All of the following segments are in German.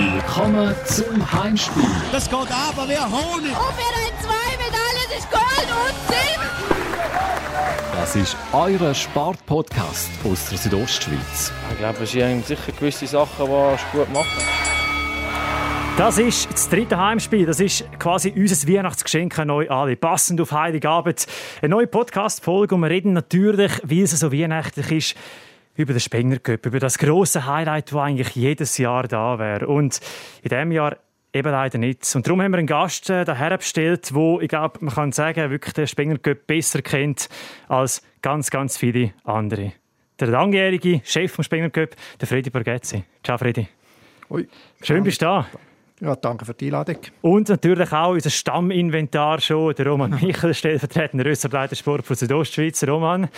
Willkommen zum Heimspiel. Das geht aber wie Honig. Und wir haben zwei Medaillen, das ist Gold und Silber. Das ist euer Sportpodcast aus der Südostschweiz. Ich glaube, es sind sicher gewisse Sachen, die gut machen. Das ist das dritte Heimspiel. Das ist quasi unser Weihnachtsgeschenk an euch alle. Passend auf Heiligabend. Eine neue Podcast-Folge und wir reden natürlich, wie es so weihnachtlich ist, über den Spenger Cup, über das große Highlight, das eigentlich jedes Jahr da wäre. Und in diesem Jahr eben leider nicht. Und darum haben wir einen Gast äh, daher bestellt, wo ich glaube, man kann sagen, wirklich den Spenger Cup besser kennt als ganz, ganz viele andere. Der langjährige Chef vom Spenger Cup, der Freddy Borghetzi. Ciao, Freddy. Ui. Schön, bist du da. Ja, danke für die Einladung. Und natürlich auch unser Stamminventar schon, der Roman Michel, stellvertretender Ressortleiter Sport von Südostschweiz. Roman,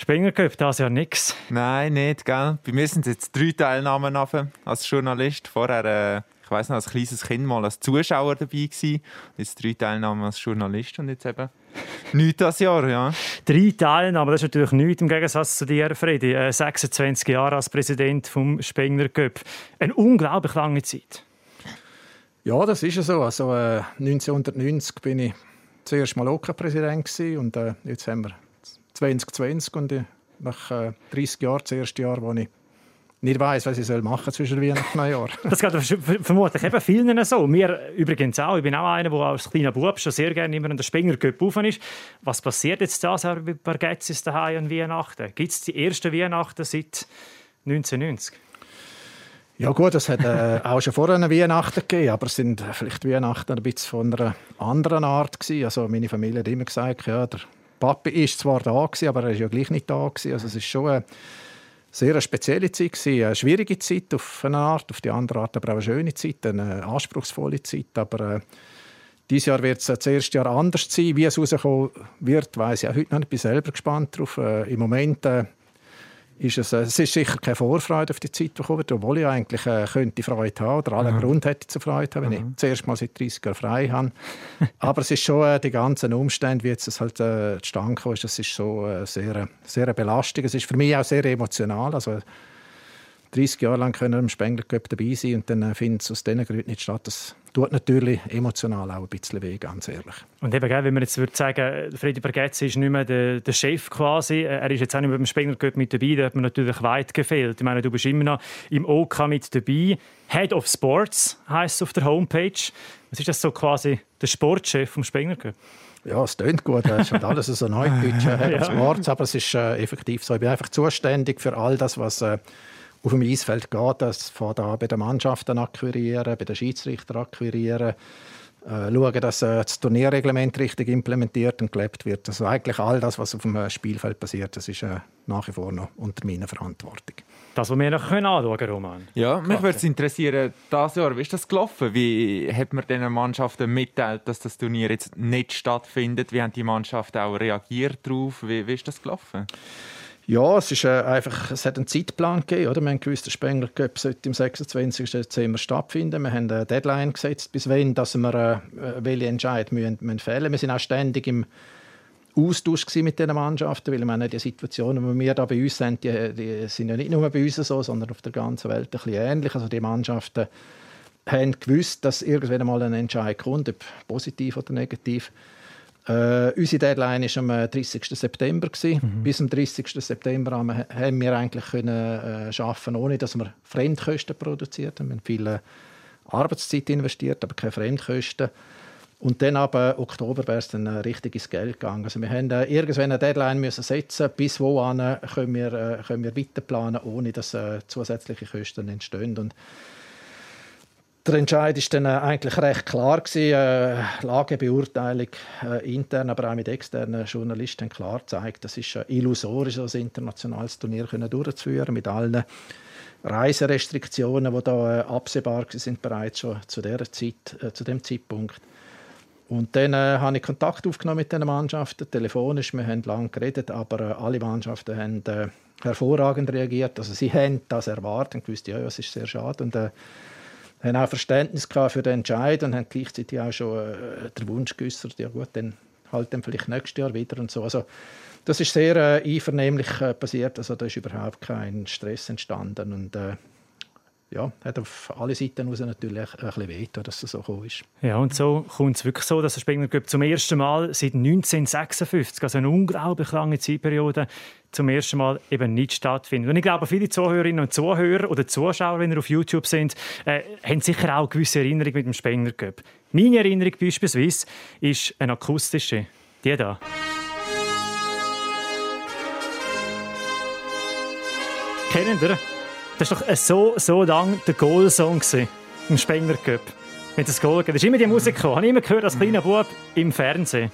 Springer Cup, das Jahr nichts. Nein, nicht, gell? Bei mir sind jetzt drei Teilnahmen als Journalist. Vorher, äh, ich weiß noch, als kleines Kind mal als Zuschauer dabei gewesen. Jetzt drei Teilnahmen als Journalist und jetzt eben nichts das Jahr, ja. Drei Teilnahmen, das ist natürlich nichts im Gegensatz zu dir, Freddy. Äh, 26 Jahre als Präsident vom Spengler Cup. Eine unglaublich lange Zeit. Ja, das ist ja so. Also, äh, 1990 bin ich zuerst mal OK-Präsident und äh, jetzt haben wir 2020 und äh, nach äh, 30 Jahren, das erste Jahr, wo ich nicht weiß, was ich soll machen zwischen Weihnachten und Neujahr. das geht vermutlich eben vielen so. Mir übrigens auch. Ich bin auch einer, der als kleiner Bub schon sehr gerne immer an der Spenger Cup ist. Was passiert jetzt da so bei Bargetzis daheim an Weihnachten? Gibt es die ersten Weihnachten seit 1990? Ja gut, es hat äh, auch schon vorher eine Weihnachten gegeben, aber es sind vielleicht Weihnachten ein bisschen von einer anderen Art gewesen. Also meine Familie hat immer gesagt, ja, der Papi ist zwar da gewesen, aber er ist ja gleich nicht da gewesen. Also es ist schon eine sehr spezielle Zeit gewesen, eine schwierige Zeit auf eine Art, auf die andere Art aber auch eine schöne Zeit, eine anspruchsvolle Zeit, aber äh, dieses Jahr wird es das erste Jahr anders sein. Wie es rauskommen wird, weiß ich auch heute noch nicht. Ich bin selber gespannt darauf. Äh, Im Moment äh, ist es, äh, es ist sicher keine Vorfreude auf die Zeit, die kommt, obwohl ich eigentlich äh, könnte Freude haben oder allen Grund hätte zu Freude haben, wenn Aha. ich zuerst mal seit 30 Jahren frei habe. Aber es ist schon äh, die ganzen Umstände, wie jetzt es halt äh, zustande gekommen ist, das ist so äh, sehr, sehr Belastung. Es ist für mich auch sehr emotional. Also 30 Jahre lang können wir im Spengler dabei sein und dann äh, findet es aus diesen Gründen nicht statt. Das tut natürlich emotional auch ein bisschen weh, ganz ehrlich. Und eben, wenn man jetzt würde sagen, Freddy Bargetzi ist nicht mehr der, der, Chef quasi, er ist jetzt auch nicht mehr beim Spengler mit dabei, da hat man natürlich weit gefehlt. Ich meine, du bist immer noch im OK mit dabei. Head of Sports heisst es auf der Homepage. Was ist das so quasi der Sportchef vom Spengler Cup? Ja, es klingt gut, es ist alles so Neudeutsch, Head of Sports, aber es ist äh, effektiv so. Ich bin einfach zuständig für all das, was äh, auf dem Eisfeld geht, das von da bei den Mannschaften akquirieren, bei den Schiedsrichtern akquirieren, äh, schauen, dass äh, das Turnierreglement richtig implementiert und gelebt wird. Also eigentlich all das, was auf dem äh, Spielfeld passiert, das ist äh, nach wie vor noch unter meiner Verantwortung. Das, was wir noch anschauen können, Roman. Ja, mich würde es interessieren, dieses Jahr, wie ist das gelaufen? Wie hat man den Mannschaften mitteilt, dass das Turnier jetzt nicht stattfindet? Wie haben die Mannschaften auch reagiert darauf? Wie, wie ist das gelaufen? Ja, es, ist, äh, einfach, es hat einen Zeitplan gegeben. Oder? Wir haben gewusst, der Spengler Cup sollte am 26. Dezember stattfinden. Wir haben eine Deadline gesetzt, bis wann dass wir äh, welche Entscheidung müssen, müssen fällen. Wir sind auch ständig im Austausch mit diesen Mannschaften, weil meine, die Situationen, die wir da bei uns haben, die, die sind ja nicht nur bei uns so, sondern auf der ganzen Welt ein bisschen ähnlich. Also die Mannschaften haben gewusst, dass irgendwann mal ein Entscheid kommt, ob positiv oder negativ. Äh, unsere Deadline war am 30. Äh, September. Mhm. Bis zum 30. September haben wir eigentlich können, äh, arbeiten, ohne dass wir Fremdkosten produziert haben. Wir haben viel äh, Arbeitszeit investiert, aber keine Fremdkosten. Und dann ab äh, Oktober wäre es dann richtig ins Geld gegangen. Also wir haben irgendwann eine Deadline müssen setzen, bis wohin können wir, können wir weiter planen, ohne dass zusätzliche Kosten entstehen. Und der Entscheid ist dann äh, eigentlich recht klar gewesen. Äh, Lagebeurteilung äh, intern, aber auch mit externen Journalisten klar zeigt, das ist illusorisch, ein internationales Turnier durchzuführen mit allen Reiserestriktionen, die da absehbar sind bereits schon zu der Zeit, zu dem Zeitpunkt. Und dann äh, habe ich Kontakt aufgenommen mit den Mannschaften, telefonisch. Wir haben lange geredet, aber äh, alle Mannschaften haben äh, hervorragend reagiert. Also sie haben das erwartet und gewusst, ja, es ist sehr schade. Und, haben auch Verständnis für den Entscheid und haben gleichzeitig auch schon äh, den Wunsch geäußert, ja gut, dann halt dann vielleicht nächstes Jahr wieder und so. Also das ist sehr äh, einvernehmlich äh, passiert, also da ist überhaupt kein Stress entstanden und äh, ja, hat auf alle Seiten raus natürlich ein bisschen weh, dass es so gekommen ist. Ja, und so kommt es wirklich so, dass der Spengler zum ersten Mal seit 1956, also eine unglaublich lange Zeitperiode, zum ersten Mal eben nicht stattfindet. Und ich glaube, viele Zuhörerinnen und Zuhörer oder Zuschauer, wenn ihr auf YouTube sind, äh, haben sicher auch gewisse Erinnerungen mit dem Spengler Cup. Meine Erinnerung beispielsweise ist eine akustische. Die da. Kennt ihr? Das war doch so, so lange der Goal-Song im Spengler Cup. Wenn das Goal geht. Das ist immer die Musik gekommen. Habe ich immer gehört als kleiner Bub im Fernsehen.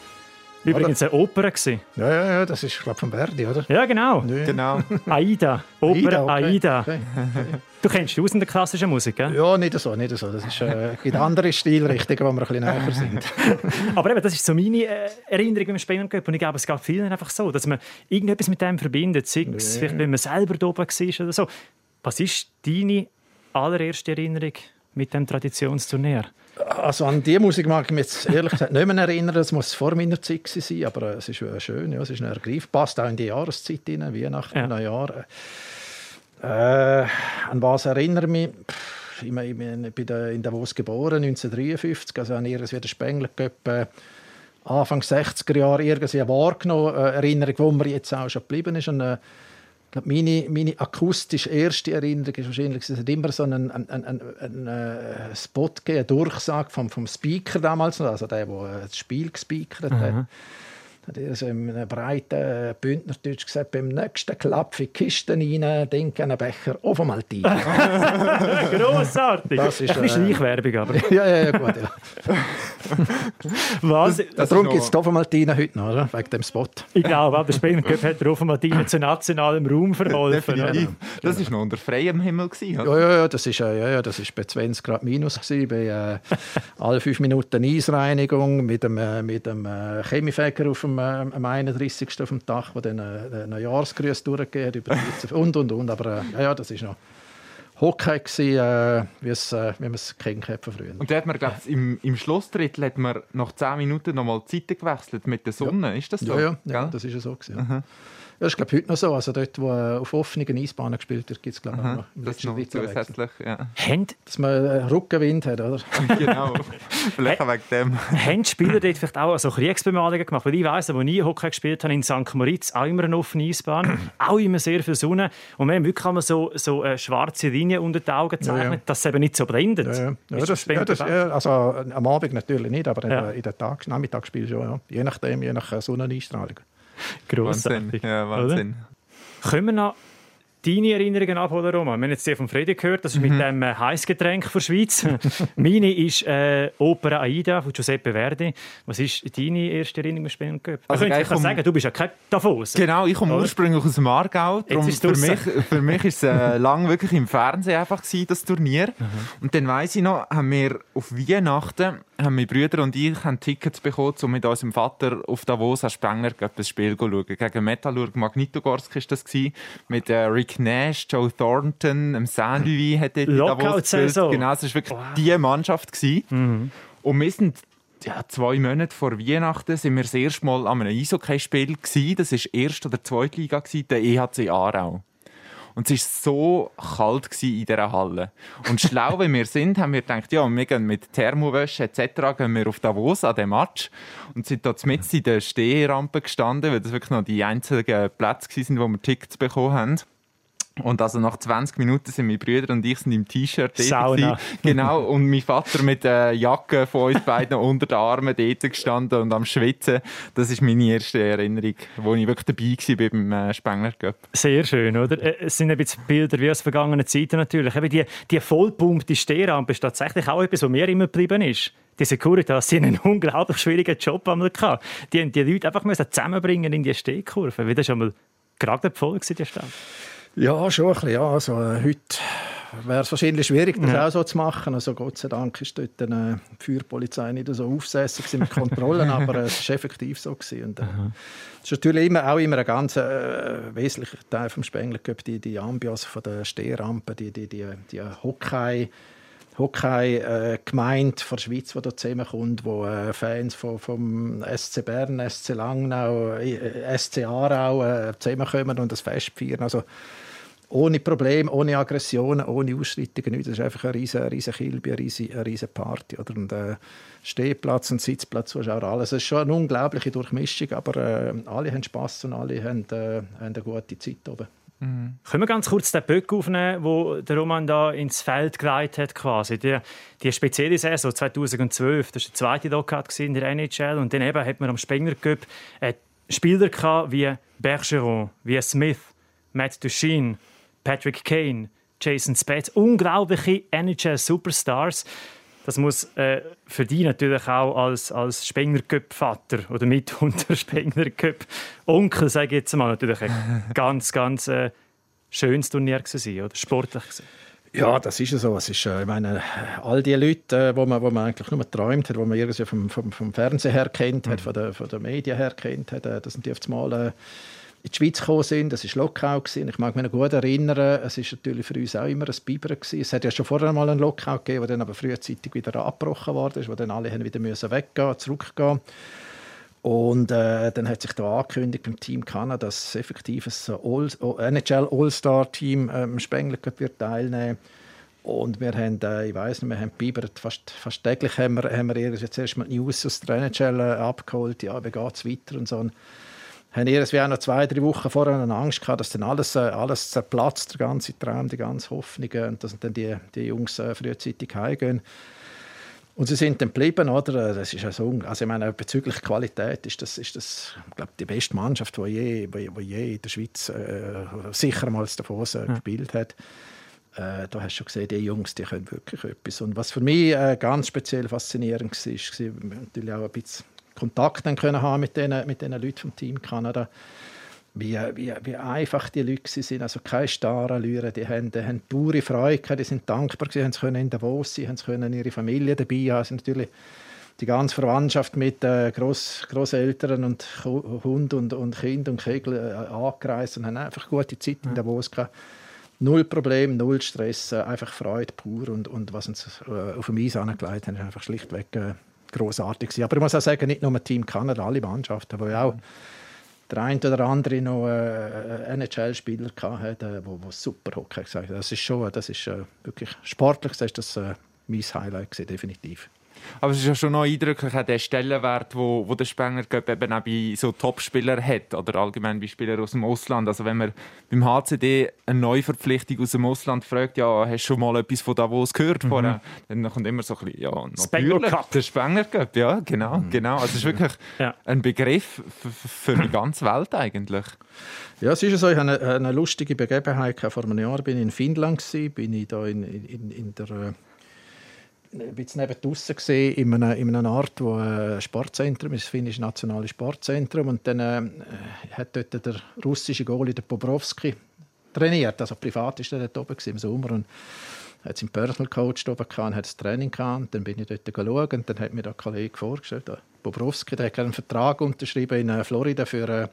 Übrigens eine Oper. Gewesen. Ja, ja, ja, das ist, glaube von Verdi, oder? Ja, genau. Nee. Genau. Aida. Oper okay. Aida. Okay. Du kennst die aus in der klassischen Musik, gell? Ja, nicht so, nicht so. Das ist, äh, gibt andere Stilrichtungen, wo wir ein bisschen näher sind. Aber eben, das ist so meine äh, Erinnerung beim Spielen Und ich glaube, es geht vielen einfach so, dass man irgendetwas mit dem verbindet. Sei es Nee. vielleicht, wenn man selber da oben war oder so. Was ist deine allererste Erinnerung mit dem Traditionsturnier? Also an die Musik mag ich mich jetzt ehrlich gesagt nicht mehr erinnern. Es muss vor meiner Zeit sein, aber äh, es ist äh, schön. Ja, es ist ein Ergreif. Passt auch in die Jahreszeit rein, Weihnachten, Ja. Neujahr. Äh, an was erinnere ich mich? Pff, Ich, meine, ich bin in Davos geboren, 1953. Also an ihres wieder Spengler äh, Anfang 60er Jahre irgendwie wahrgenommen. Äh, Erinnerung, wo mir jetzt auch schon geblieben ist. Und, äh, glaube, meine, meine akustisch erste Erinnerung ist wahrscheinlich, es hat immer so einen, einen, einen, einen äh, Spot gegeben, eine Durchsage vom, vom Speaker damals, noch, also der, der äh, das Spiel gespeakert hat. Hat er so in einem breiten äh, Bündnerdeutsch gesagt, beim nächsten Klapp für die Kisten rein, denke an einen Becher auf einmal die. Grossartig! Das ist, ein bisschen äh, Schleichwerbung, aber. ja, ja, ja, gut. Ja. Was? Das Darum ist gibt es die Maltine heute noch, oder? wegen dem Spot. Ich glaube, Spengler Cup hat der Offenmartine zu nationalem Raum verholfen. Definitiv. Das war noch unter freiem Himmel. Gewesen? Ja, ja, ja, das ist, äh, ja, ja, das ist bei 20 Grad minus gewesen, bei äh, alle fünf Minuten Eisreinigung mit dem, äh, mit dem äh, Chemiefäger auf dem, äh, am 31. auf dem Dach, der dann äh, einen Jahresgrüß durchgegeben hat über die und und und. Aber äh, ja, ja, das ist noch Hockey gewesen, äh, äh, wie man es kennt von früher. Und da hat man, glaub, ich, im, im Schlussdrittel hat man nach 10 Minuten nochmal die Seite gewechselt mit der Sonne. Ist das so? Ja, ja, ja das ist ja so gewesen. Ja. Ja, das ist glaube heute noch so. Also dort, wo äh, auf offenen Eisbahnen gespielt wird, gibt es glaube ich auch noch im Das ist letzten zusätzlich. Ja. Dass man äh, Rückenwind hat, oder? genau. Vielleicht auch wegen dem. haben die Spieler dort vielleicht auch so Kriegsbemalungen gemacht? Weil ich weiss, als ich Hockey gespielt habe in St. Moritz, auch immer eine offene Eisbahn, auch immer sehr viel Sonne. Und wir haben wirklich einmal so, so äh, schwarze Linien unter den Augen gezeichnet, Ja, ja. dass es eben nicht so blendet. Ja, ja. das, das, also am Abend natürlich nicht, aber in, Ja. der- in den Tag, Nachmittagsspiel schon. Ja. Je nachdem, je nach äh, Sonneneinstrahlung. Wahnsinn. Grossartig. Ja, Wahnsinn. Können wir noch deine Erinnerungen abholen, Roman? Wir haben jetzt die von Freddy gehört, das ist Mhm. mit dem äh, Heißgetränk der Schweiz. Meine ist äh, Opera Aida von Giuseppe Verdi. Was ist deine erste Erinnerung mit Cup? Also Also, ich um- sagen, du bist ja kein Davos. Genau, ich komme Oder? ursprünglich aus dem Aargau. Darum für mich, für mich ist es äh, lang wirklich im Fernsehen einfach gewesen, das Turnier. Und dann weiss ich noch, haben wir auf Weihnachten, haben meine Brüder und ich haben Tickets bekommen, um mit unserem Vater auf Davos an Spengler Cup ein Spiel zu schauen. Gegen Metallurg Magnitogorsk war das gewesen, mit äh, Rick Nash, Joe Thornton, dem Sandy hat dort gespielt. Genau, es war wirklich die Mannschaft gewesen. Und wir sind ja, zwei Monate vor Weihnachten sind wir das erste Mal an einem Eishockey-Spiel gewesen. Das war erste oder zweite Liga gewesen, der EHC Aarau. Und es war so kalt in dieser Halle. Und schlau, wie wir sind, haben wir gedacht, ja, wir gehen mit Thermowäsche etc. gehen wir auf Davos an den Match und sind dort mit in der Stehrampe gestanden, weil das wirklich noch die einzigen Plätze waren, wo wir Tickets bekommen haben. Und also nach 20 Minuten sind meine Brüder und ich sind im T-Shirt dort. Genau, und mein Vater mit der Jacke von uns beiden unter den Armen dort gestanden und am Schwitzen. Das ist meine erste Erinnerung, wo ich wirklich dabei war beim äh, Spengler Cup. Sehr schön, oder? Äh, Es sind ein bisschen Bilder wie aus vergangenen Zeiten natürlich. Eben die, die vollpumpte Stehrampe ist tatsächlich auch etwas, was mir immer geblieben ist. Die Securitas die einen unglaublich schwierigen Job einmal gehabt. Die haben die Leute einfach müssen zusammenbringen in die Stehkurve. Das war einmal gerade voll gewesen, die Stadt. Ja, schon ein bisschen. Ja. Also, äh, heute wäre es wahrscheinlich schwierig, das Ja. auch so zu machen. Also, Gott sei Dank ist dort eine Feuerpolizei nicht so aufsässig mit Kontrollen, aber äh, es war effektiv so. Gewesen. Und, äh, es ist natürlich immer, auch immer ein ganz äh, wesentlicher Teil vom Spengler die, die Ambiance von der Stehrampe, die, die, die, die Hockey- Hockey-Gemeinde von der Schweiz, die da zusammenkommt, wo äh, Fans von, vom SC Bern, SC Langnau, äh, SC Aarau äh, zusammenkommen und das Fest feiern. Also, ohne Probleme, ohne Aggressionen, ohne Ausschreitungen. Das ist einfach eine riesige, riesige Kilbe, eine riesige, eine riesige Party. Oder? Und, äh, Stehplatz und Sitzplatz, Zuschauer, alles. Es ist schon eine unglaubliche Durchmischung, aber äh, alle haben Spass und alle haben, äh, haben eine gute Zeit oben. Mhm. Können wir ganz kurz den Böck aufnehmen, wo der Roman da ins Feld geleitet hat quasi. Die, die spezielle Saison 2012, das war der zweite Dokat in der NHL und dann eben hat man am Spengler Cup Spieler wie Bergeron, wie Smith, Matt Duchene, Patrick Kane, Jason Spetz, unglaubliche NHL-Superstars. Das muss äh, für dich natürlich auch als, als Spengler Vater oder mitunter Spengler Onkel, sage ich jetzt mal, natürlich ein ganz, ganz äh, schönes Turnier gewesen, oder sportlich gewesen. Ja, das ist ja so. Es ist, äh, ich meine, all die Leute, äh, wo man, wo man eigentlich nur träumt hat, wo man irgendwie vom, vom, vom Fernsehen her kennt, mhm. hat, von den von der Medien her kennt, hat, äh, das sind die auf einmal äh, in die Schweiz gekommen sind. Das war Lockout. Ich mag mich noch gut erinnern, es war natürlich für uns auch immer ein Biber. Gewesen. Es hat ja schon vorher mal einen Lockout gegeben, der dann aber frühzeitig wieder abgebrochen wurde, wo dann alle wieder müssen weggehen, zurückgehen und äh, dann hat sich da angekündigt im Team Kanada, dass effektiv ein All NHL All-Star-Team ähm, Spengler wird teilnehmen und wir haben, äh, ich weiß nicht, wir haben bibert, fast, fast täglich haben wir, haben wir jetzt erst mal News aus der NHL äh, abgeholt, ja, wie geht es weiter und so. Und haben irgendwie auch noch zwei, drei Wochen vorher eine Angst gehabt, dass dann alles, äh, alles zerplatzt, der ganze Traum, die ganze Hoffnung und dass dann die, die Jungs äh, frühzeitig heimgehen. Und sie sind dann geblieben, oder? Das ist also, also ich meine, bezüglich Qualität ist das, ist das ich glaube, die beste Mannschaft, die je, die, je in der Schweiz äh, sicher mal davor äh, gespielt hat. Äh, da hast du schon gesehen, die Jungs, die können wirklich etwas. Und was für mich äh, ganz speziell faszinierend war, war natürlich auch ein bisschen Kontakt dann können haben mit den, mit den Leuten vom Team Kanada. Wie, wie, wie einfach die Leute sind, also keine Starallüre, die haben, die haben pure Freude, die sind dankbar, sie können in Davos sein, haben können ihre Familie dabei haben, sind natürlich die ganze Verwandtschaft mit äh, Groß, Großeltern und Hund und, und Kind und Kegel äh, angereist und haben einfach gute Zeit in Davos gehabt. Null Problem, null Stress, äh, einfach Freude pur und, und was uns äh, auf dem Eis angelegt haben, ist einfach schlichtweg äh, großartig gewesen. Aber ich muss auch sagen, nicht nur Team Kanada, alle Mannschaften, ja auch der eine oder andere noch äh, NHL-Spieler hatte, wo, wo super Hockey gesagt hat. Das ist schon, das ist äh, wirklich sportlich, das ist das äh, mein Highlight gewesen, definitiv. Aber es ist ja schon noch eindrücklich, der Stellenwert, wo, wo der Spenger eben auch bei so Topspielern hat oder allgemein bei Spielern aus dem Ausland. Also wenn man beim HCD eine Neuverpflichtung aus dem Ausland fragt, ja, hast du schon mal etwas von Davos gehört mhm. vorher? Dann kommt immer so ein bisschen, ja, natürlich, der Spenger Cup, ja, genau, mhm. genau. Also es ist wirklich ja. ein Begriff für die ganze Welt eigentlich. Ja, es ist so. Ich hatte eine, eine lustige Begebenheit. Vor einem Jahr bin ich in Finnland, bin ich da in, in, in der äh, ein bisschen neben draussen gesehen, in einer, in einer Art, wo ein Sportzentrum ist, das finnische nationale Sportzentrum. Und dann äh, hat dort der russische Goalie, der Bobrovski, trainiert. Also privat war er dort oben im Sommer. Und hat seinen Personal Coach oben gehabt, hat das Training gehabt. Und dann bin ich dort geschaut und dann hat mir der Kollege vorgestellt, der Bobrovski, der hat einen Vertrag unterschrieben in äh, Florida für äh,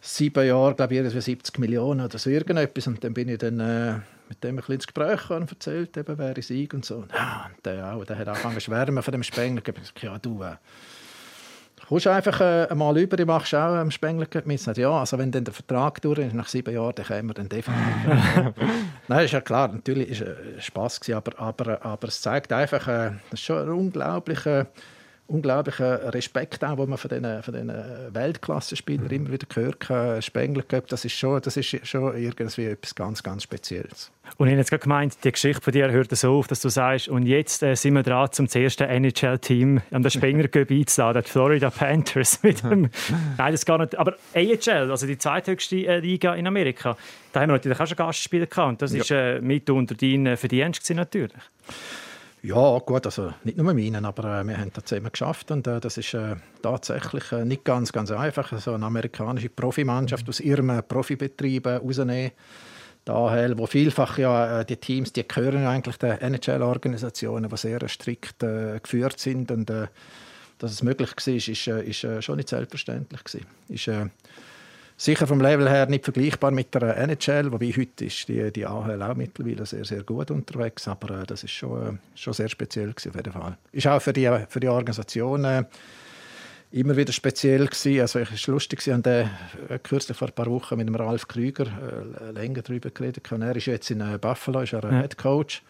sieben Jahre, glaube ich, 70 Millionen oder so irgendetwas. Und dann bin ich dann äh, mit dem ein bisschen ins Gespräch gekommen, erzählt, eben, wer ich und so. Ja, und der, auch, der hat angefangen zu schwärmen von dem Spengler. Ich habe gesagt, ja, du, äh, kommst einfach äh, mal über, ich machst auch am Spengler mit. Ja, also wenn dann der Vertrag durch ist, nach sieben Jahren, dann kommen wir dann definitiv. Nein, ist ja klar, natürlich ist es Spass gewesen, aber, aber, aber es zeigt einfach, äh, das ist schon ein unglaublicher unglaublichen Respekt auch, den man von diesen, von diesen Weltklasse-Spielern immer wieder gehört Spengler das ist schon, das ist schon irgendwie etwas ganz, ganz Spezielles. Und ich habe jetzt gerade gemeint, die Geschichte von dir hört so auf, dass du sagst, und jetzt äh, sind wir dran, zum ersten NHL-Team an der Spengler Cup einzuladen, die Florida Panthers. Mit dem, nein, das gar nicht. Aber AHL, also die zweithöchste äh, Liga in Amerika, da haben wir natürlich auch schon Gastspieler gehabt. Und das ja. ist äh, mitunter dein äh, Verdienst natürlich. Ja, gut, also nicht nur meinen, aber äh, wir haben das zusammen geschafft und äh, das ist äh, tatsächlich äh, nicht ganz, ganz einfach, so eine amerikanische Profimannschaft mhm. aus ihrem äh, Profibetrieb äh, rausnehmen. Daher, wo vielfach ja die Teams, die gehören eigentlich den NHL-Organisationen, die sehr strikt geführt sind und dass es möglich war, ist, ist schon nicht selbstverständlich gewesen. Ist, Sicher vom Level her nicht vergleichbar mit der NHL, wobei heute ist die, die AHL auch mittlerweile sehr, sehr gut unterwegs, aber äh, das ist schon, äh, schon sehr speziell gewesen, auf jeden Fall. Ist auch für die, für die Organisation äh, immer wieder speziell gewesen. Also es ist lustig, ich habe kürzlich vor ein paar Wochen mit dem Ralf Krüger länger darüber geredet. Er ist jetzt in Buffalo, ist er ja. Head Coach.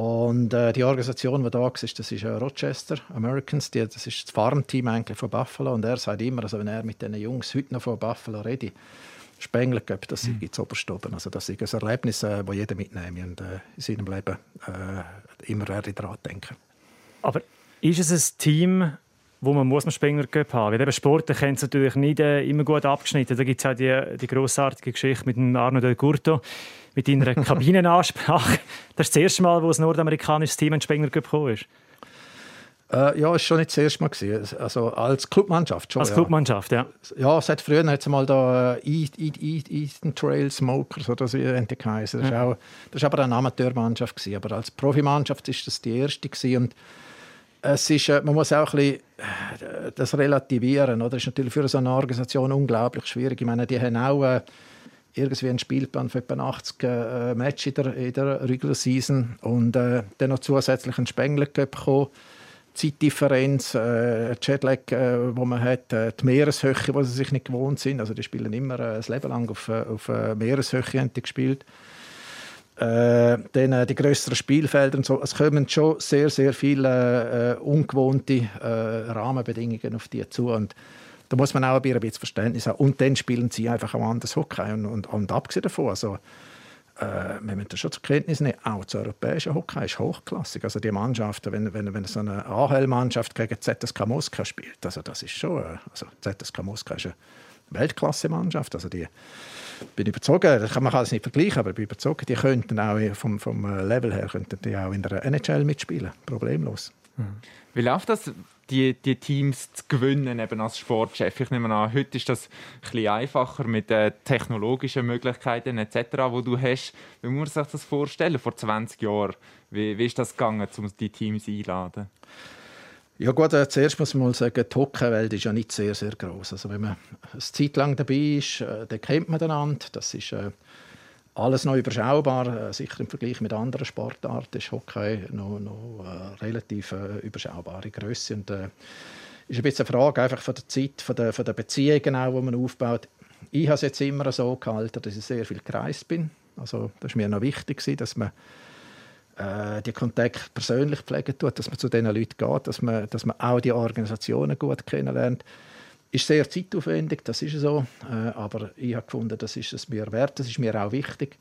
Und äh, die Organisation, die da war, das ist äh, Rochester Americans, die, das ist das Farmteam eigentlich von Buffalo. Und er sagt immer, also wenn er mit den Jungs heute noch von Buffalo redet, Spengler Cup, das mhm. oberst oben. Also das ist ein Erlebnis, das äh, jeder mitnehmen und äh, in seinem Leben äh, immer daran denken. Aber ist es ein Team, wo man muss man Spengler Cup haben. Weil eben Sportler kennen es natürlich nicht äh, immer gut abgeschnitten. Da gibt es auch die, die grossartige Geschichte mit dem Arno Del Curto, mit einer Kabinenansprache. Das ist das erste Mal, wo das nordamerikanische Team in Spengler gekommen ist. Äh, ja, es war schon nicht das erste Mal. Gewesen. Also als Clubmannschaft schon. Als Clubmannschaft, ja. Ja, es hat früher hat's mal da äh, Eastern Trail Smokers oder so geheißen. Das, ja. das war aber eine Amateurmannschaft. Gewesen. Aber als Profimannschaft war das die erste. Gewesen. Und es ist, äh, man muss auch ein bisschen äh, das relativieren. Oder? Das ist natürlich für so eine Organisation unglaublich schwierig. Ich meine, die haben auch irgendwie einen Spielplan für etwa 80 äh, Matches in der, der Regular Season und äh, dann noch zusätzlich einen Spengler bekommen. Zeitdifferenz, äh, Jetlag, äh, wo man hat, äh, die Meereshöhe, wo sie sich nicht gewohnt sind. Also die spielen immer äh, das Leben lang auf, äh, auf äh, Meereshöhe haben die gespielt. Äh, dann äh, die größeren Spielfelder und so. Es kommen schon sehr, sehr viele äh, ungewohnte Rahmenbedingungen auf die zu. Und da muss man auch ein bisschen Verständnis haben. Und dann spielen sie einfach ein anderes Hockey. Und, und, und abgesehen davon, also, äh, wir müssen das schon zur Kenntnis nehmen, auch das europäische Hockey ist hochklassig. Also die Mannschaften, wenn, wenn, wenn so eine AHL-Mannschaft gegen ZSK Moskau spielt, also das ist schon, äh, also ZSK Moskau ist eine Weltklasse-Mannschaft. Also die bin überzogen, das kann man alles nicht vergleichen, aber ich bin überzogen, die könnten auch vom, vom äh, Level her könnten die auch in der NHL mitspielen, problemlos. Mhm. Wie läuft das, die, die Teams zu gewinnen eben als Sportchef? Ich nehme an, heute ist das ein einfacher mit den technologischen Möglichkeiten etc., wo du hast. Wie muss man sich das vorstellen vor 20 Jahren? Wie, wie ist das gegangen, um die Teams einzuladen? Ja gut, äh, zuerst muss man mal sagen, die Hockeywelt ist ja nicht sehr, sehr groß. Also wenn man eine Zeit lang dabei ist, äh, dann kennt man einander. Das ist äh, alles noch überschaubar. Äh, sicher im Vergleich mit anderen Sportarten ist Hockey noch, noch äh, relativ äh, überschaubare Größe. Und äh, ist ein bisschen eine Frage einfach von der Zeit, von der, von der Beziehungen auch, die man aufbaut. Ich habe es jetzt immer so gehalten, dass ich sehr viel gereist bin. Also das war mir noch wichtig, dass man äh, die Kontakte persönlich pflegen tut, dass man zu diesen Leuten geht, dass man, dass man auch die Organisationen gut kennenlernt. Ist sehr zeitaufwendig, das ist so, äh, aber ich habe gefunden, das ist es mir wert, das ist mir auch wichtig,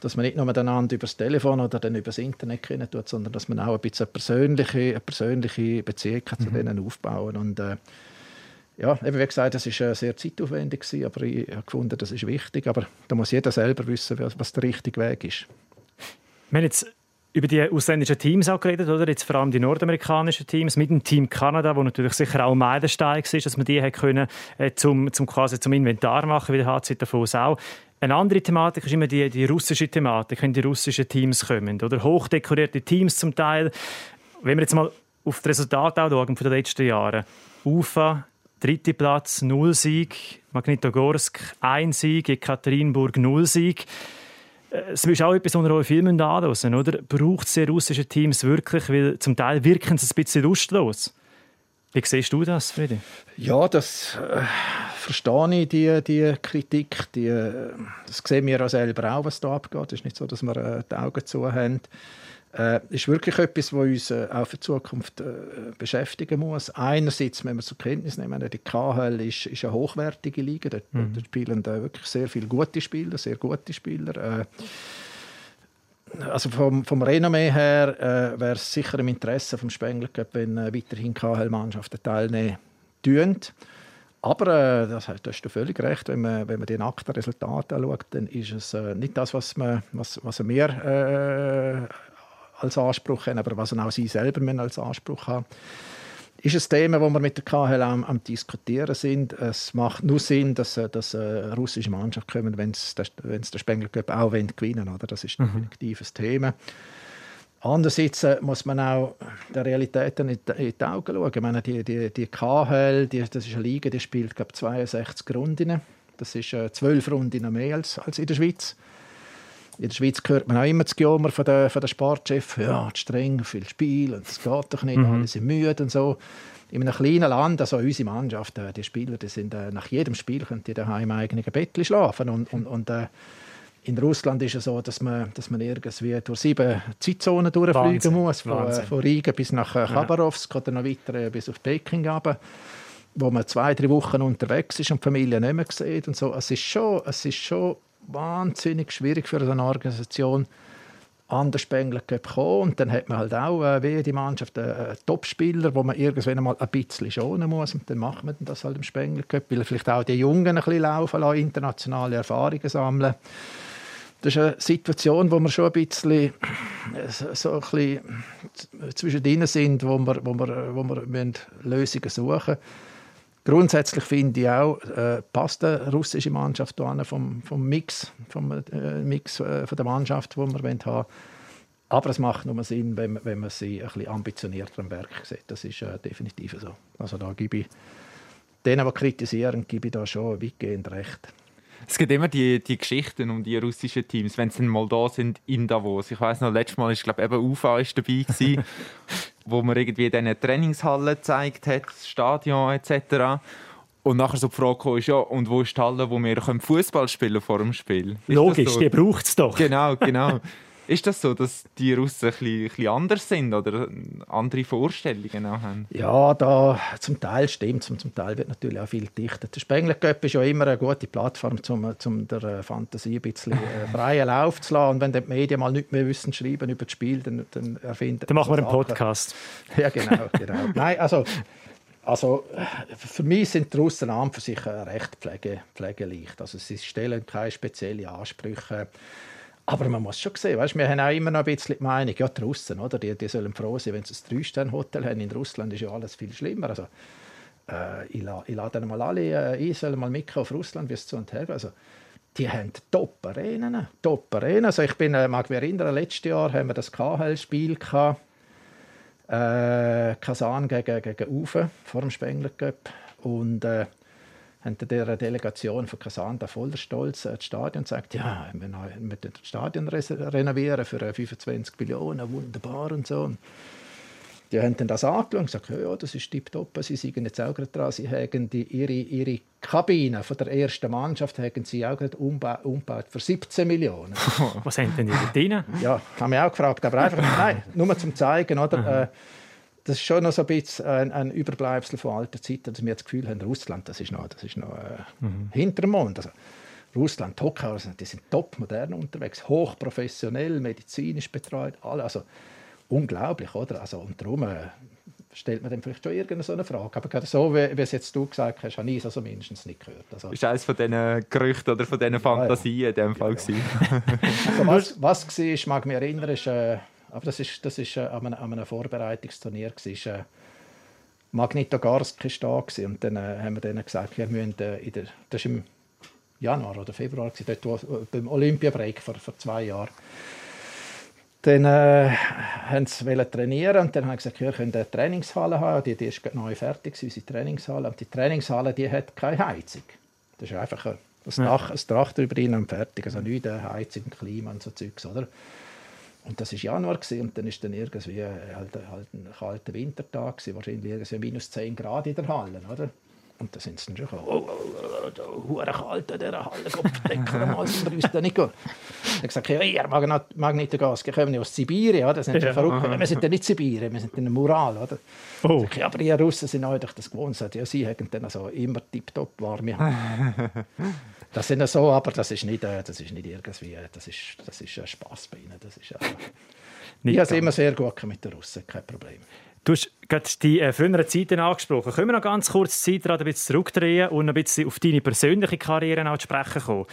dass man nicht nur miteinander über das Telefon oder dann über das Internet kennen tut, sondern dass man auch ein bisschen eine persönliche, eine persönliche Beziehung mhm. zu denen aufbauen und äh, ja, eben wie gesagt, das ist äh, sehr zeitaufwendig aber ich habe gefunden, das ist wichtig, aber da muss jeder selber wissen, was der richtige Weg ist. Wir haben jetzt über die ausländischen Teams auch geredet, oder? Jetzt vor allem die nordamerikanischen Teams mit dem Team Kanada, wo natürlich sicher auch Meilenstein war, dass man die hat können, äh, zum, zum, quasi zum Inventar machen, wie der HC Davos auch. Eine andere Thematik ist immer die, die russische Thematik, wenn die russischen Teams kommen, oder? Hochdekorierte Teams zum Teil. Wenn wir jetzt mal auf das Resultat schauen von den letzten Jahren. UFA, dritter Platz, null Sieg. Magnitogorsk, ein Sieg. Ekaterinburg, null Sieg. Es ist auch etwas, was auch in Filmen anschauen, oder? Braucht es die russischen Teams wirklich? Weil zum Teil wirken sie ein bisschen lustlos. Wie siehst du das, Friede? Ja, das äh, verstehe ich, die, die Kritik. Die, äh, das sehen wir auch selber auch, was da abgeht. Es ist nicht so, dass wir äh, die Augen zu haben. Äh, ist wirklich etwas, was uns äh, auch für die Zukunft äh, beschäftigen muss. Einerseits, wenn wir zur Kenntnis nehmen, die KHL ist, ist eine hochwertige Liga. Dort, mhm. dort spielen wirklich sehr viele gute Spieler, sehr gute Spieler. Äh, also vom, vom Renommee her äh, wäre es sicher im Interesse vom Spengler wenn äh, weiterhin KHL-Mannschaften teilnehmen tun. Aber äh, das, da hast du völlig recht, wenn man, wenn man die nackten Resultate anschaut, dann ist es äh, nicht das, was, man, was, was wir äh, als Anspruch haben, aber was auch sie selber als Anspruch haben ist ein Thema, das wir mit der KHL am, am, diskutieren sind. Es macht nur Sinn, dass, äh, dass eine russische Mannschaft kommen, wenn es der Spengler Cup auch gewinnen wollen. Das ist mhm. definitiv ein Thema. Andererseits äh, muss man auch der Realität in, in die Augen schauen. Ich meine, die, die, die KHL, die, das ist eine Liga, die spielt glaube 62 Runden. Das ist äh, zwölf Runden mehr als, als in der Schweiz. In der Schweiz hört man auch immer das Gejammer von den, von den Sportchefs. Ja, zu streng, viel Spiel und es geht doch nicht, mhm. alle sind müde und so. In einem kleinen Land, also unsere Mannschaft, äh, die Spieler, die sind äh, nach jedem Spiel können die daheim im eigenen Bett schlafen und, und, und äh, in Russland ist es so, dass man, dass man irgendwie durch sieben Zeitzonen durchfliegen Wahnsinn. muss, von, äh, von, Riga bis nach äh, Khabarovsk ja. oder noch weiter bis auf Peking runter, wo man zwei, drei Wochen unterwegs ist und die Familie nicht mehr sieht. Und so. Es, ist schon, es ist schon wahnsinnig schwierig für eine Organisation, an den Spengler kommen. Und dann hat man halt auch, äh, wie die Mannschaft, einen, einen Topspieler, wo man irgendwann mal ein bisschen schonen muss. Und dann macht man das halt im Spengler weil vielleicht auch die Jungen ein bisschen laufen lassen, internationale Erfahrungen sammeln das ist eine Situation, wo wir schon ein bisschen, äh, so ein bisschen zwischendrin sind, wo wir, wo wir, wo wir Lösungen suchen müssen. Grundsätzlich finde ich auch, äh, passt die russische Mannschaft an vom, vom Mix, vom äh, Mix äh, von der Mannschaft, die wir haben wollen. Aber es macht nur Sinn, wenn, wenn man sie ein bisschen ambitionierter am Werk sieht. Das ist äh, definitiv so. Also da gebe ich denen, die kritisieren, gebe ich da schon weitgehend recht. Es gibt immer die, die Geschichten um die russischen Teams, wenn sie mal da sind in Davos. Ich weiß noch, letztes Mal ist glaube eben UFA ist dabei gewesen, wo man irgendwie diese Trainingshalle gezeigt hat, das Stadion etc. Und nachher so die Frage ist ja, und wo ist die Halle, wo wir Fußball spielen vor dem Spiel? Ist Logisch, so? die braucht es doch. Genau, genau. Ist das so, dass die Russen ein bisschen, ein bisschen anders sind oder andere Vorstellungen auch haben? Ja, da, zum Teil stimmt es zum Teil wird natürlich auch viel dichtet. Der Spengler Cup ist ja immer eine gute Plattform, um zum der äh, Fantasie ein bisschen äh, freien Lauf zu lassen. Und wenn die Medien mal nicht mehr wissen schreiben über das Spiel, dann, dann erfinden Dann machen wir einen Podcast. Ja, genau. genau. Nein, also also für mich sind die Russen an für sich recht pflege, pflegeleicht. Also sie stellen keine speziellen Ansprüche. Aber man muss schon sehen, weißt, wir haben auch immer noch ein bisschen die Meinung, ja, die Russen, oder? Die, die sollen froh sein, wenn sie ein Drei-Sterne-Hotel haben. In Russland ist ja alles viel schlimmer. Also, äh, ich, la, ich lade mal alle äh, ein, sollen mal mitkommen auf Russland, wie es zu und her Also, die haben Top-Arenen. Top-Arenen. Also ich bin, äh, mag mich erinnern, letztes Jahr haben wir das KHL-Spiel äh, Kasan gegen, gegen Uwe vor dem Spengler Cup. Und äh, haben der Delegation von Casanda voller Stolz das Stadion gesagt, ja, wir müssen das Stadion renovieren für 25 Millionen, wunderbar und so. die haben dann das angeschaut und gesagt, ja, das ist tipptopp, sie sind jetzt auch gerade dran, sie haben die, ihre, ihre Kabine von der ersten Mannschaft haben sie auch gerade umba umgebaut für 17 Millionen. Was haben denn die drin? Ja, haben wir auch gefragt, aber einfach, nein, nur zum zeigen, oder? Das ist schon noch so ein bisschen ein, ein Überbleibsel von alter Zeiten, dass wir das Gefühl haben, Russland, das ist noch, das ist noch äh, mhm. hinter dem Mond. Also, Russland, Tokio, die sind top modern unterwegs, hochprofessionell, medizinisch betreut, alle. Also unglaublich, oder? Also, und darum äh, stellt man dann vielleicht schon irgendeine so eine Frage. Aber gerade so, wie, wie es jetzt du gesagt hast, habe ich es also mindestens nicht gehört. Also, ist eines von diesen Gerüchten oder von diesen Fantasien ja, ja. in dem Fall ja, also, was, was war, mag mich erinnern, ist... Äh, aber das ist, das ist äh, an, einem, an einem Vorbereitungsturnier. Gewesen, äh, Magnitogorsk war da gewesen, und dann äh, haben wir denen gesagt, wir müssen äh, in der, das war im Januar oder Februar, gewesen, dort, wo, beim Olympiabreak vor, vor zwei Jahren. Dann äh, haben sie trainieren und dann haben sie gesagt, wir können eine Trainingshalle haben. Die, die ist neu fertig, unsere Trainingshalle. Und die Trainingshalle die hat keine Heizung. Das ist einfach ein, ein Dach, ein Dach drüber und fertig. Also nicht eine Heizung, Klima und so Zeugs, oder? Und das war Januar gewesen, und dann ist dann irgendwie halt, halt ein kalter Wintertag gewesen, wahrscheinlich irgendwie minus 10 Grad in der Halle, oder? Und da sind sie dann schon gekommen, oh, oh, oh, oh, kalt in dieser Halle, Kopfdecker, mal sind wir uns da nicht gut. Ich habe gesagt, ja, ihr Magnetogas, wir kommen aus Sibirien, oder? Das sind ja, verrückt. Wir sind ja nicht Sibirien, wir sind in einem Mural, oder? Oh. Ich, ja, aber ihr Russen sind euch das gewohnt. Ja, sie haben dann also immer tiptop Hand. Das sind so, aber das ist nicht, äh, das ist nicht irgendwie, das ist, das ist Spaß bei ihnen. Das ist, äh, ich habe es immer sehr gut mit den Russen, kein Problem. Du hast gerade die äh, früheren Zeiten angesprochen. Können wir noch ganz kurz die Zeit ein bisschen zurückdrehen und ein bisschen auf deine persönliche Karriere zu sprechen kommen?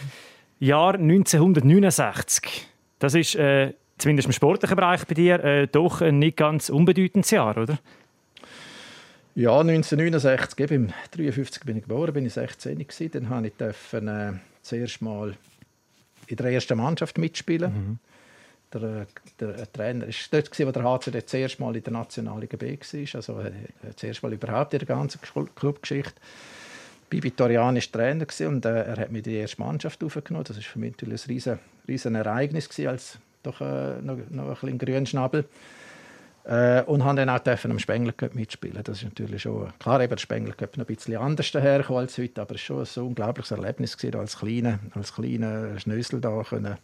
Jahr 1969. Das ist äh, zumindest im sportlichen Bereich bei dir äh, doch ein nicht ganz unbedeutendes Jahr, oder? Ja, 1969, eben, im 53 bin ich geboren, bin ich 16 gewesen. Dann habe ich dürfen, äh, zuerst mal in der ersten Mannschaft mitspielen. Mhm. Der, der, der, Trainer war dort, wo der HCD zuerst mal in der Nationalliga B war, also äh, zuerst mal überhaupt in der ganzen Clubgeschichte. Torian war Trainer und äh, er hat mich in die erste Mannschaft aufgenommen. Das war für mich natürlich ein riesen, riesen Ereignis gewesen, als doch äh, noch, noch ein bisschen grünen Schnabel. Äh, und haben dann auch dürfen am Spengler Cup mitspielen. Das ist natürlich schon, klar, eben der Spengler Cup noch ein bisschen anders dahergekommen als heute, aber es war schon ein unglaubliches Erlebnis gewesen, als kleiner als kleine Schnösel da können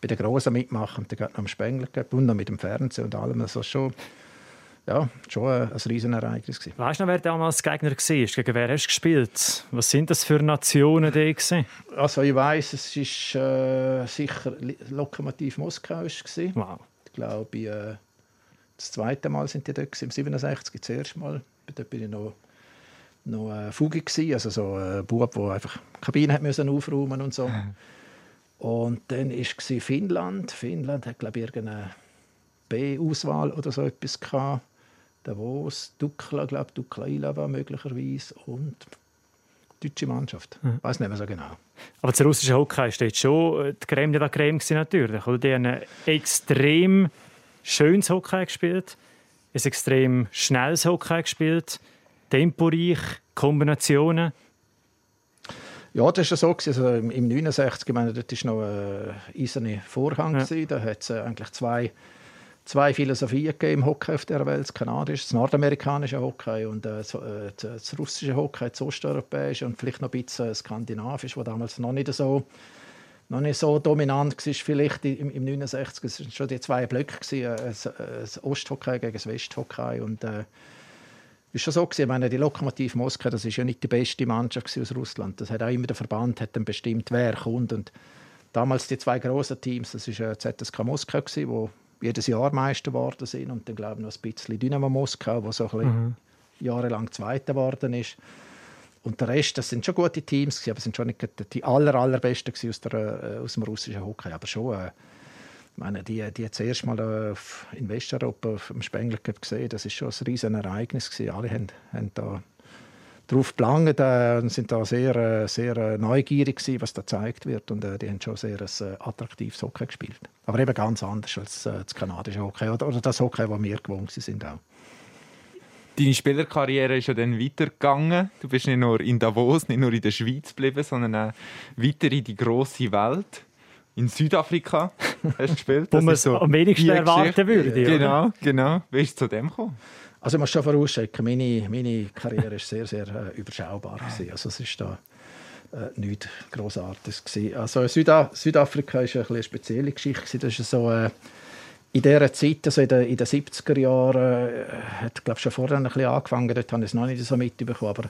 bei den Großen mitmachen und dann am Spengler Cup und noch mit dem Fernsehen und allem. Das war schon ja, schon ein, ein Riesenereignis. Gewesen. Weißt du noch, wer damals Gegner war? Gegen wer hast du gespielt? Was sind das für Nationen die Also ich weiß, es war äh, sicher Lokomotiv Moskau. Gewesen. Wow. Ich glaube, äh, das zweite Mal sind die dort, im 67, das erste Mal. Dort bin ich noch, noch äh, Fugi, also so ein Bub, der einfach die Kabine hat müssen aufräumen und so. Und dann war Finnland. Finnland hat, glaube ich, irgendeine B-Auswahl oder so etwas gehabt. Davos, Dukla, glaube Dukla Ilava möglicherweise und die deutsche Mannschaft. Ich weiß nicht mehr so genau. Aber das russische Hockey steht schon äh, die Creme de la Creme natürlich. Oder die haben extrem schönes Hockey gespielt, ein extrem schnelles Hockey gespielt, temporeich, Kombinationen. Ja, das war so. Also Im 69, ich meine, dort war noch ein eiserner Vorhang. Ja. Da hat es äh, eigentlich zwei zwei Philosophien im Hockey auf der Welt. Das kanadische, das nordamerikanische Hockey und äh, äh das russische Hockey, das osteuropäische und vielleicht noch ein bisschen äh, skandinavisch, das damals noch nicht so noch nicht so dominant war, vielleicht im, im 69. Es waren schon die zwei Blöcke, gewesen, äh, das Osthockey gegen das Westhockey und äh, ist schon so gewesen. Ich meine, die Lokomotiv Moskau, das ist ja nicht die beste Mannschaft aus Russland. Das hat auch immer der Verband hat dann bestimmt, wer kommt und damals die zwei großen Teams, das ist äh, ZSK Moskau gewesen, wo jedes Jahr Meister geworden sind und dann glaube ich noch ein bisschen Dynamo Moskau, wo so ein bisschen mhm. jahrelang Zweiter geworden ist. Und der Rest, das sind schon gute Teams, aber es sind schon nicht die aller, allerbesten aus, der, äh, aus dem russischen Hockey. Aber schon, äh, meine, die, die zuerst mal äh, in Westeuropa auf dem Spengler gesehen, das ist schon ein riesen Ereignis gewesen. Alle haben, haben da darauf gelangt äh, und sind da sehr, äh, sehr neugierig gewesen, was da gezeigt wird und äh, die haben schon sehr ein, attraktives Hockey gespielt. Aber eben ganz anders als äh, das kanadische Hockey oder, oder das Hockey, das wir gewohnt sind auch. Deine Spielerkarriere ist ja dann weitergegangen. Du bist nicht nur in Davos, nicht nur in der Schweiz geblieben, sondern auch weiter in die große Welt. In Südafrika hast du gespielt. Wo man es so am wenigsten erwarten würde. Genau, genau. Wie ist es zu dem gekommen? Also ich muss schon vorausschicken, meine, meine Karriere war sehr, sehr äh, überschaubar. Gewesen. Also es ist da äh, nichts Grossartiges. Gewesen. Also Süda Südafrika ist eine, eine spezielle Geschichte. Das ist so, äh, in dieser Zeit, also in den, in den 70er Jahren, äh, hat glaube schon vorher ein bisschen angefangen, dort habe ich es noch nicht so mitbekommen, aber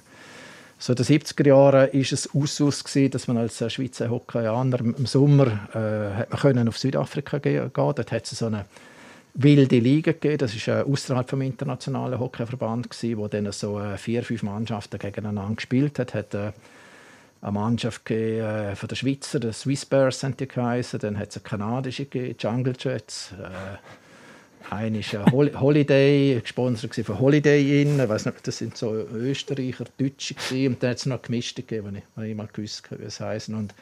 so in den 70er Jahren war es Ausschuss, dass man als Schweizer Hockeyaner im Sommer äh, hat man können auf Südafrika gehen konnte. Dort hat es so eine wilde Liga gegeben. Das ist äh, außerhalb vom internationalen Hockeyverband gewesen, wo dann so äh, vier, fünf Mannschaften gegeneinander gespielt hat. hat äh, eine Mannschaft gegeben, äh, von der Schweizer, die Swiss Bears sind die geheißen. Dann hat es eine kanadische gegeben, Jungle Jets. Äh, eine ist äh, Holiday, gesponsert von Holiday Inn. Ich weiß nicht, das sind so Österreicher, Deutsche gewesen. Und dann hat es noch gemischte gegeben, die ich, mal gewusst wie es heißen. Und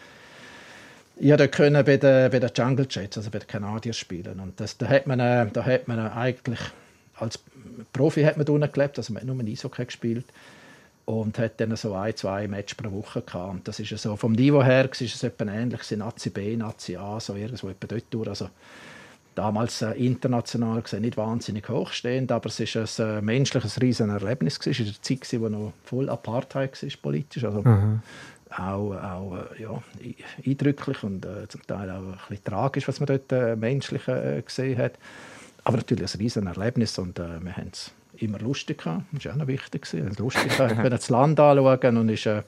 ja, da können bei den, bei den Jungle Jets, also bei den Kanadiern spielen. Und das, da hat man, äh, da hat man eigentlich als Profi hat man unten gelebt, also man hat nur Eishockey gespielt und hat dann so ein, zwei Matches pro Woche gehabt. Und das ist so, vom Niveau her ist es etwa ähnlich, Nazi B, Nazi A, so irgendwo etwa dort durch. Also damals äh, international gesehen nicht wahnsinnig hochstehend, aber es ist ein äh, menschliches riesen Erlebnis Es war eine Zeit, wo noch voll Apartheid war politisch. Also, mhm auch, auch äh, ja, eindrücklich und äh, zum Teil auch ein bisschen tragisch, was man dort äh, menschlich äh, gesehen hat. Aber natürlich ein riesen Erlebnis und wir haben es immer lustig gehabt. Das war auch noch wichtig. Lustig gehabt. Wir können das Land anschauen und ist äh,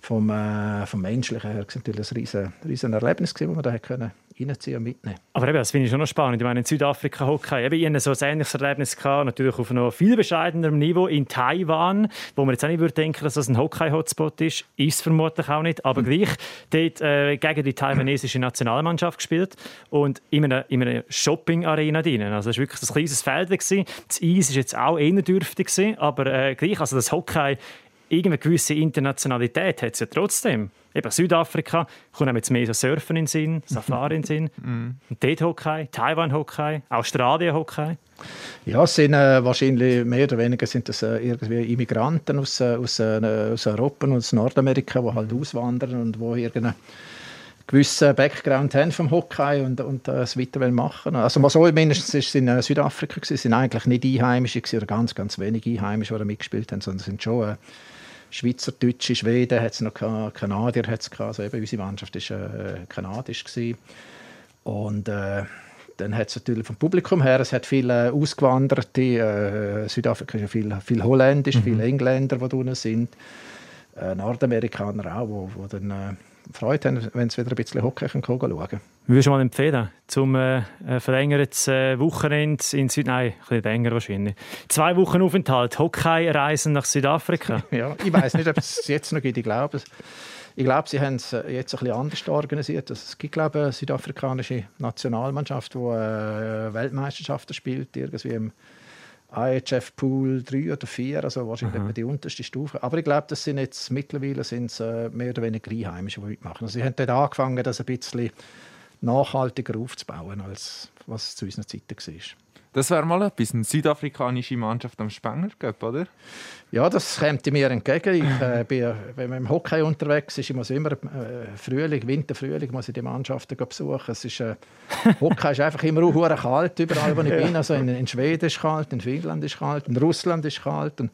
vom, äh, vom Menschlichen her natürlich ein riesen, riesen Erlebnis gewesen, das wir da können reinziehen und mitnehmen. Aber eben, das finde ich schon noch spannend. Ich meine, in Südafrika Hockey, eben, ich hatte so ein ähnliches Erlebnis gehabt, natürlich auf einem viel bescheidenerem Niveau in Taiwan, wo man jetzt auch nicht würde denken, dass das ein Hockey-Hotspot ist. Ist es vermutlich auch nicht, aber gleich dort äh, gegen die taiwanesische Nationalmannschaft gespielt und in einer, in einer Shopping-Arena drin. Also es war wirklich ein kleines Feld. Gewesen. Das Eis war jetzt auch eher dürftig, gewesen, aber äh, gleich, also das Hockey irgendeine gewisse Internationalität hat es ja trotzdem. Eben Südafrika, kommt jetzt mehr so Surfen in den Sinn, Safari in den Sinn. Mhm. dort Hockey, Taiwan Hockey, Australien Hockey. Ja, es sind äh, wahrscheinlich mehr oder weniger sind das äh, irgendwie Immigranten aus, äh, aus, äh, aus Europa und aus Nordamerika, die halt auswandern und wo irgendeine gewissen Background haben vom Hockey und, und es weiter machen Also mal so mindestens ist es in äh, Südafrika gewesen. Es sind eigentlich nicht Einheimische gewesen, oder ganz, ganz wenige Einheimische, die mitgespielt haben, sondern es sind schon äh, Schweizer, Deutsche, Schweden, hat es noch gehabt, Kanadier hat es. Also eben unsere Mannschaft war äh, kanadisch gewesen. Und äh, dann hat es natürlich vom Publikum her, es hat viele Ausgewanderte, äh, Südafrika ist ja viel, viel Holländisch, mhm. viele Engländer, die drinnen sind, äh, Nordamerikaner auch, wo dann äh, Freude haben, wenn sie wieder ein bisschen Hockey schauen können. Würdest du mal empfehlen, zum äh, verlängertes äh, Wochenende in Süd... Nein, ein bisschen länger wahrscheinlich. Zwei Wochen Aufenthalt, Hockey-Reisen nach Südafrika. ja, ich weiß nicht, ob es jetzt noch gibt. Ich glaube, ich glaube, sie haben es äh, jetzt ein bisschen anders organisiert. Also es gibt, glaube ich, eine südafrikanische Nationalmannschaft, die äh, Weltmeisterschaften spielt, irgendwie im IHF Pool 3 oder 4, also wahrscheinlich mhm. die unterste Stufe. Aber ich glaube, das sind jetzt mittlerweile sind's, äh, mehr oder weniger Einheimische, die mitmachen. Also sie haben dort angefangen, das ein bisschen nachhaltiger aufzubauen, als was es zu unseren Zeiten war. Das wäre mal etwas, eine südafrikanische Mannschaft am Spengler oder? Ja, das kommt mir entgegen. Ich, äh, bin, wenn man im Hockey unterwegs ist, ich muss immer äh, Frühling, Winter, Frühling muss ich die Mannschaften besuchen. Es ist, äh, Hockey ist einfach immer auch kalt, überall wo ich bin. Also in, in Schweden ist es kalt, in Finnland ist es kalt, in Russland ist es kalt. Und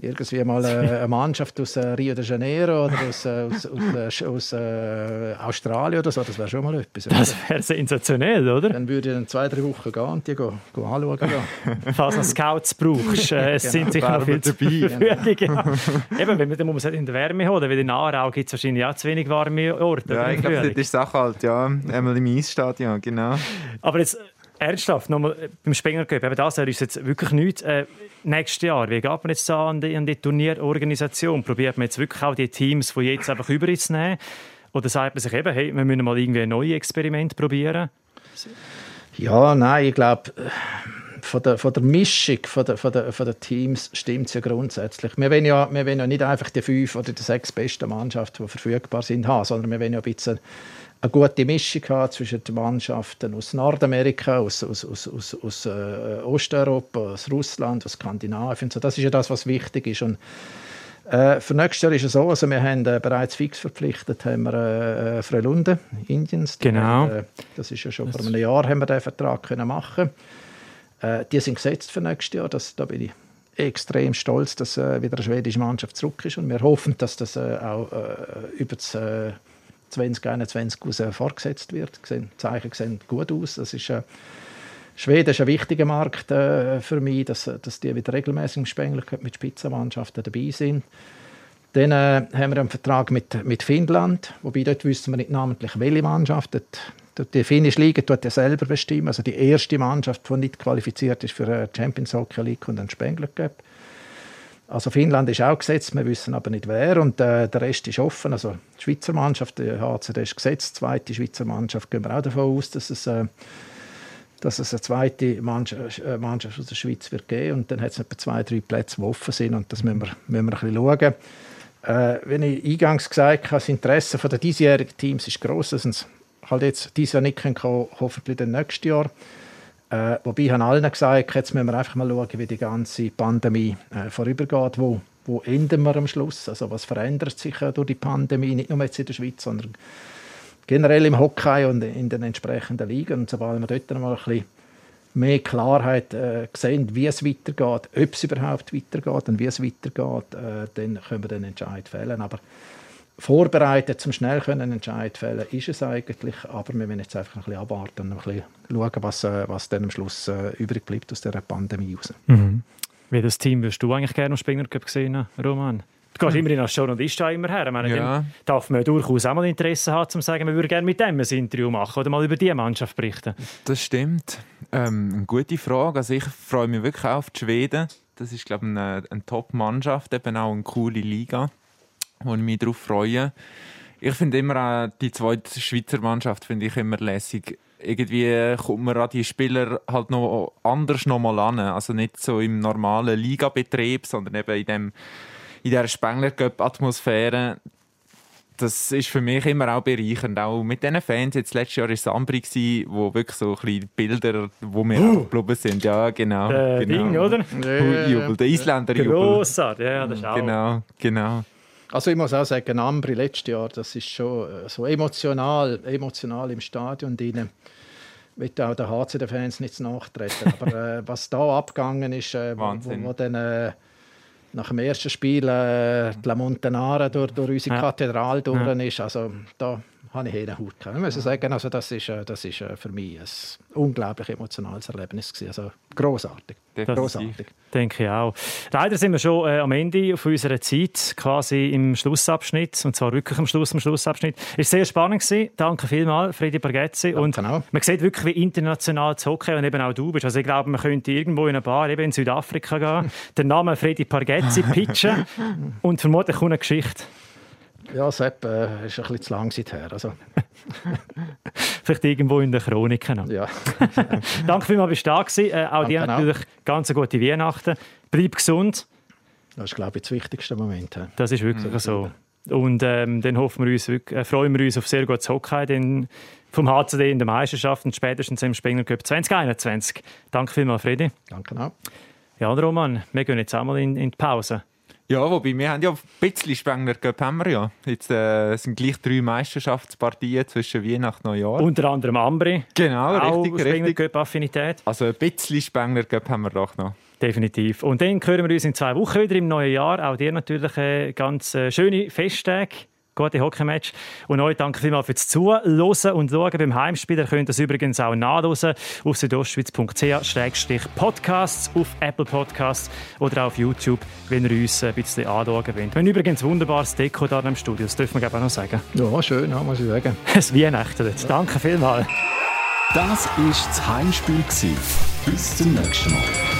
irgendwie mal eine Mannschaft aus äh, Rio de Janeiro oder aus, äh, aus, aus, äh, aus äh, Australien oder so, das wäre schon mal etwas. Das wäre sensationell, oder? Dann würde ich in zwei, drei Wochen gehen und die gehen, gehen anschauen. Gehen. Falls du Scouts brauchst, äh, es genau. sind sicher noch viel zu dabei. genau. Eben, wenn man, dann muss man es in der Wärme holen, weil in Aarau gibt es wahrscheinlich auch zu wenig warme Orte. Ja, ich glaube, das ist auch halt, ja. Einmal im Eisstadion, genau. Aber jetzt ernsthaft, nochmal äh, beim Spenger Cup, eben das ist jetzt wirklich nichts. Äh, nächstes Jahr, wie geht man jetzt an die, an die Turnierorganisation? Probiert man jetzt wirklich auch die Teams, die jetzt einfach über zu nehmen? Oder sagt man sich eben, hey, wir müssen mal irgendwie ein neues Experiment probieren? Ja, nein, ich glaube, von der, von der Mischung von der, von der, von der Teams stimmt es ja grundsätzlich. Wir wollen ja, wir wollen ja nicht einfach die fünf oder die sechs besten Mannschaften, die verfügbar sind, haben, sondern wir wollen ja ein bisschen eine gute Mischung gehabt zwischen den Mannschaften aus Nordamerika, aus, aus, aus, aus, aus äh, Osteuropa, aus Russland, aus Skandinavien. So, das ist ja das, was wichtig ist. Und, äh, für nächstes Jahr ist es so, also wir haben äh, bereits fix verpflichtet, haben wir äh, Frelunde, Indiens. Genau. Äh, das ist ja schon das vor einem Jahr haben wir den Vertrag können machen. Äh, die sind gesetzt für nächstes Jahr. Das, da bin ich extrem stolz, dass äh, wieder eine schwedische Mannschaft zurück ist und wir hoffen, dass das äh, auch äh, über das 2021 raus fortgesetzt wird. Die Zeichen sehen gut aus. Das ist, äh, Schweden ist ein wichtiger Markt äh, für mich, dass, dass die wieder regelmäßig im Spengler mit Spitzenmannschaften dabei sind. Dann äh, haben wir einen Vertrag mit, mit Finnland, wobei dort wissen wir nicht namentlich, welche Mannschaft. Die finnische Liga tut ja selber bestimmen. Also die erste Mannschaft, die nicht qualifiziert ist für eine Champions Hockey League und einen Spengler Cup. Also Finnland ist auch gesetzt, wir wissen aber nicht wer und äh, der Rest ist offen. Also die Schweizer Mannschaft, die HCD ist gesetzt, die zweite Schweizer Mannschaft gehen wir auch davon aus, dass es, äh, dass es eine zweite Mannschaft, äh, Mannschaft aus der Schweiz wird geben und dann hat es etwa zwei, drei Plätze, die offen sind und das müssen wir, müssen wir ein bisschen schauen. Äh, wenn ich eingangs gesagt habe, das Interesse der diesjährigen Teams ist gross, dass uns halt jetzt dieses Jahr nicht können, hoffentlich dann nächstes Jahr. Äh, wobei ich allen gesagt jetzt müssen wir einfach mal schauen, wie die ganze Pandemie äh, vorübergeht. Wo, wo enden wir am Schluss? Also was verändert sich äh, durch die Pandemie, nicht nur jetzt in der Schweiz, sondern generell im Hockey und in den entsprechenden Ligen. Und sobald wir dort mal ein bisschen mehr Klarheit äh, sehen, wie es weitergeht, ob es überhaupt weitergeht und wie es weitergeht, äh, dann können wir den Entscheid fällen. Aber vorbereitet zum schnell können Entscheid fällen ist es eigentlich, aber wir müssen jetzt einfach ein bisschen abwarten und ein bisschen schauen, was, äh, was dann am Schluss äh, übrig bleibt aus dieser Pandemie raus. Mhm. Welches Team würdest du eigentlich gerne am Springer gesehen, Roman? Du gehst immerhin als Journalist auch immer her. Ich meine, ja. darf man durchaus auch mal Interesse haben, zu sagen, wir würden gerne mit dem ein Interview machen oder mal über diese Mannschaft berichten. Das stimmt. Ähm, eine gute Frage. Also ich freue mich wirklich auf die Schweden. Das ist, glaube ich, eine, eine Top-Mannschaft, eben auch eine coole Liga wo ich mich darauf freue. Ich finde immer auch die zweite Schweizer Mannschaft finde ich immer lässig. Irgendwie kommt man an die Spieler halt noch anders nochmal an. Also nicht so im normalen Ligabetrieb, sondern eben in, dem, in dieser Spengler-Cup-Atmosphäre. Das ist für mich immer auch bereichernd. Auch mit diesen Fans. Jetzt letztes Jahr war es Ambri, wo wirklich so ein bisschen Bilder, wo wir uh, geblieben sind. Ja, genau. Der genau. Ding, oder? Jubel, der Isländer Jubel. Grossartig, ja, das ist auch. Genau, genau. Also ich muss auch sagen, Ambri letztes Jahr, das ist schon äh, so emotional, emotional im Stadion drin. Ich auch den HC-Fans nicht nachtreten. Aber äh, was da abgegangen ist, äh, wo, wo, dann äh, nach dem ersten Spiel äh, die La Montanara durch, durch unsere ja. Kathedrale durch ja. ist, also da habe ich eine Haut. Ich muss sagen, also das ist, äh, das ist äh, für mich ein unglaublich emotionales Erlebnis. Gewesen. Also großartig. Großartig. Denke ich auch. Leider sind wir schon äh, am Ende von unserer Zeit, quasi im Schlussabschnitt, und zwar wirklich am Schluss, im Schlussabschnitt. Es war sehr spannend. Gewesen. Danke vielmals, Freddy Bargetzi. Ja, und genau. man sieht wirklich, wie international das Hockey und eben auch du bist. Also ich glaube, man könnte irgendwo in eine Bar, eben in Südafrika gehen, den Namen Freddy Pargezzi pitchen und vermutlich eine Geschichte. Ja, Sepp äh, ist ein bisschen zu lang her. Also. Vielleicht irgendwo in der Chronik. Ja. Danke vielmals, bist du da gewesen. Äh, auch dir natürlich ganz eine gute Weihnachten. Bleib gesund. Das ist, glaube ich, das wichtigste Moment. Das ist wirklich mhm. so. Und ähm, dann hoffen wir uns, äh, freuen wir uns auf sehr gutes Hockey denn vom HCD in der Meisterschaft und spätestens im Spengler Cup 2021. Danke vielmals, Freddy. Danke auch. Ja, Roman, wir gehen jetzt einmal in, in die Pause. Ja, wobei wir haben ja ein bisschen Spengler Cup haben wir ja. Jetzt äh, sind gleich drei Meisterschaftspartien zwischen Weihnachten und Neujahr. Unter anderem Ambri. Genau, auch richtig, Spengler Cup Affinität. Also ein bisschen Spengler Cup haben wir doch noch. Definitiv. Und dann hören wir uns in zwei Wochen wieder im neuen Jahr. Auch dir natürlich äh, ganz äh, schöne Festtage gute Hockeymatch. Und euch danke vielmals fürs Zuhören und Schauen beim Heimspiel. Ihr könnt das übrigens auch nachlesen auf südostschweiz.ch-podcasts, auf Apple Podcasts oder auch auf YouTube, wenn ihr uns ein bisschen anschauen wollt. Wir haben übrigens ein wunderbares Deko da im Studio, das dürfen wir auch noch sagen. Ja, schön, ja, muss ich sagen. Es Weihnachten jetzt. Danke vielmals. Das war das Heimspiel. Bis zum nächsten Mal.